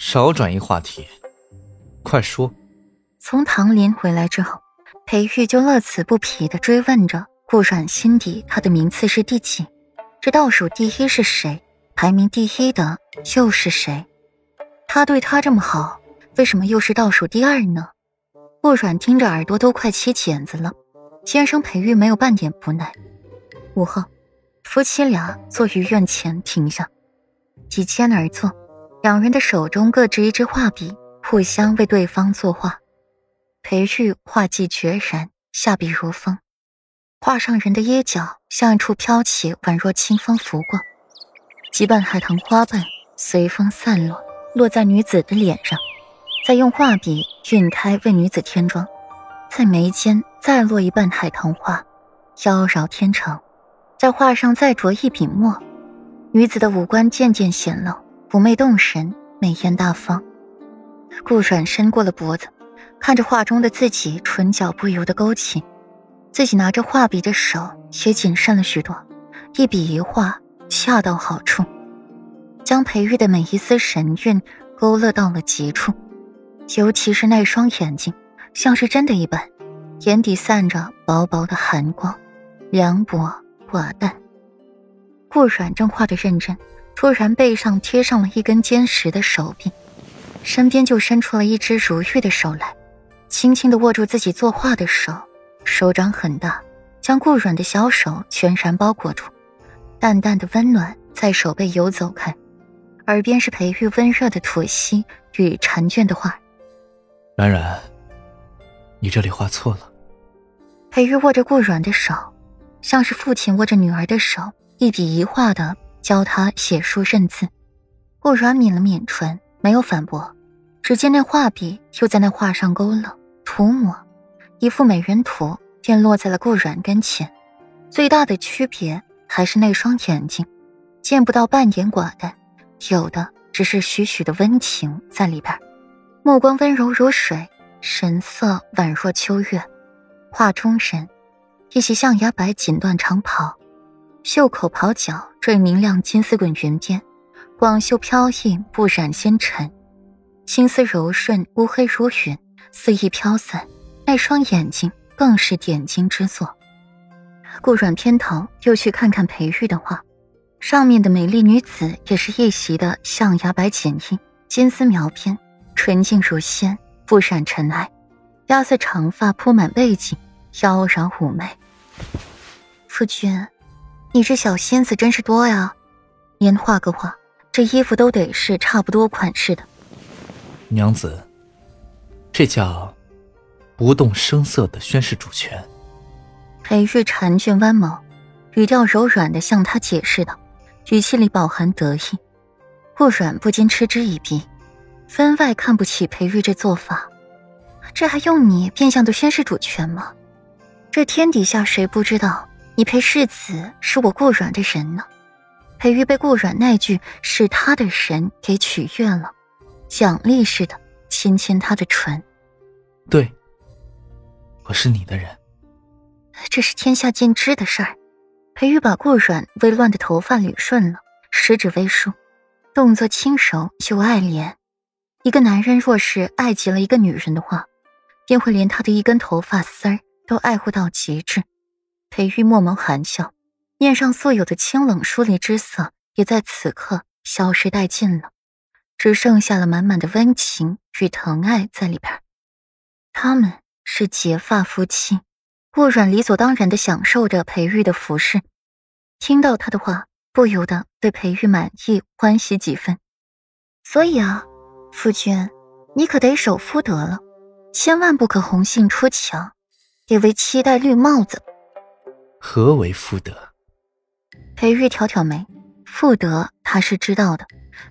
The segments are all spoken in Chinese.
少转移话题，快说。从唐林回来之后，裴玉就乐此不疲的追问着顾阮心底他的名次是第几，这倒数第一是谁，排名第一的又是谁？他对他这么好，为什么又是倒数第二呢？顾阮听着耳朵都快起茧子了。先生裴玉没有半点不耐。午后，夫妻俩坐于院前停下，几肩而坐。两人的手中各执一支画笔，互相为对方作画。裴玉画技决然，下笔如风，画上人的衣角像一处飘起，宛若清风拂过，几瓣海棠花瓣随风散落，落在女子的脸上，再用画笔晕开为女子添妆，在眉间再落一瓣海棠花，妖娆天成，在画上再着一笔墨，女子的五官渐渐显露。妩媚动神，美艳大方。顾阮伸过了脖子，看着画中的自己，唇角不由得勾起。自己拿着画笔的手也谨慎了许多，一笔一画恰到好处，将裴玉的每一丝神韵勾勒到了极处。尤其是那双眼睛，像是真的一般，眼底散着薄薄的寒光，凉薄寡淡。顾阮正画得认真。突然，背上贴上了一根坚实的手臂，身边就伸出了一只如玉的手来，轻轻的握住自己作画的手，手掌很大，将顾软的小手全然包裹住，淡淡的温暖在手背游走开，耳边是裴玉温热的吐息与婵娟的话：“冉冉，你这里画错了。”裴玉握着顾软的手，像是父亲握着女儿的手，一笔一画的。教他写书认字，顾软抿了抿唇，没有反驳。只见那画笔又在那画上勾勒涂抹，一幅美人图便落在了顾软跟前。最大的区别还是那双眼睛，见不到半点寡淡，有的只是许许的温情在里边。目光温柔如水，神色宛若秋月。画中人，一袭象牙白锦缎长袍。袖口袍角缀明亮金丝滚云边，广袖飘逸不染纤尘，青丝柔顺乌黑如云，肆意飘散。那双眼睛更是点睛之作。顾软偏头又去看看裴玉的画，上面的美丽女子也是一袭的象牙白锦衣，金丝描边，纯净如仙，不染尘埃，压色长发铺满背景，妖娆妩媚。夫君。你这小心思真是多呀，您画个画，这衣服都得是差不多款式的。娘子，这叫不动声色的宣示主权。裴玉婵卷弯眸，语调柔软的向他解释道，语气里饱含得意。顾软不禁嗤之以鼻，分外看不起裴玉这做法。这还用你变相的宣示主权吗？这天底下谁不知道？你裴世子是我顾阮的人呢，裴玉被顾阮那句是他的人给取悦了，奖励似的亲亲他的唇。对，我是你的人。这是天下尽知的事儿。裴玉把顾阮微乱的头发捋顺了，十指微梳，动作轻柔又爱怜。一个男人若是爱极了一个女人的话，便会连她的一根头发丝儿都爱护到极致。裴玉默眸含笑，面上素有的清冷疏离之色也在此刻消失殆尽了，只剩下了满满的温情与疼爱在里边。他们是结发夫妻，顾阮理所当然的享受着裴玉的服侍，听到他的话，不由得对裴玉满意欢喜几分。所以啊，夫君，你可得守夫德了，千万不可红杏出墙，得为妻戴绿帽子。何为妇德？裴玉挑挑眉，妇德他是知道的，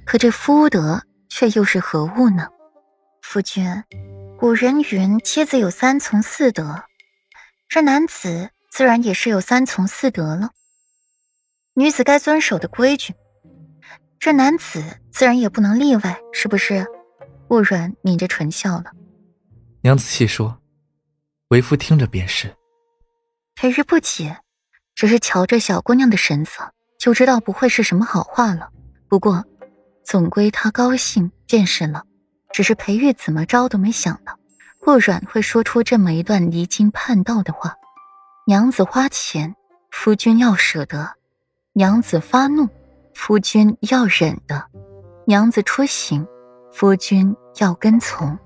可这夫德却又是何物呢？夫君，古人云：“妻子有三从四德”，这男子自然也是有三从四德了。女子该遵守的规矩，这男子自然也不能例外，是不是？顾软抿着唇笑了。娘子细说，为夫听着便是。裴玉不解，只是瞧着小姑娘的神色，就知道不会是什么好话了。不过，总归他高兴便是了。只是裴玉怎么着都没想到，顾阮会说出这么一段离经叛道的话。娘子花钱，夫君要舍得；娘子发怒，夫君要忍的；娘子出行，夫君要跟从。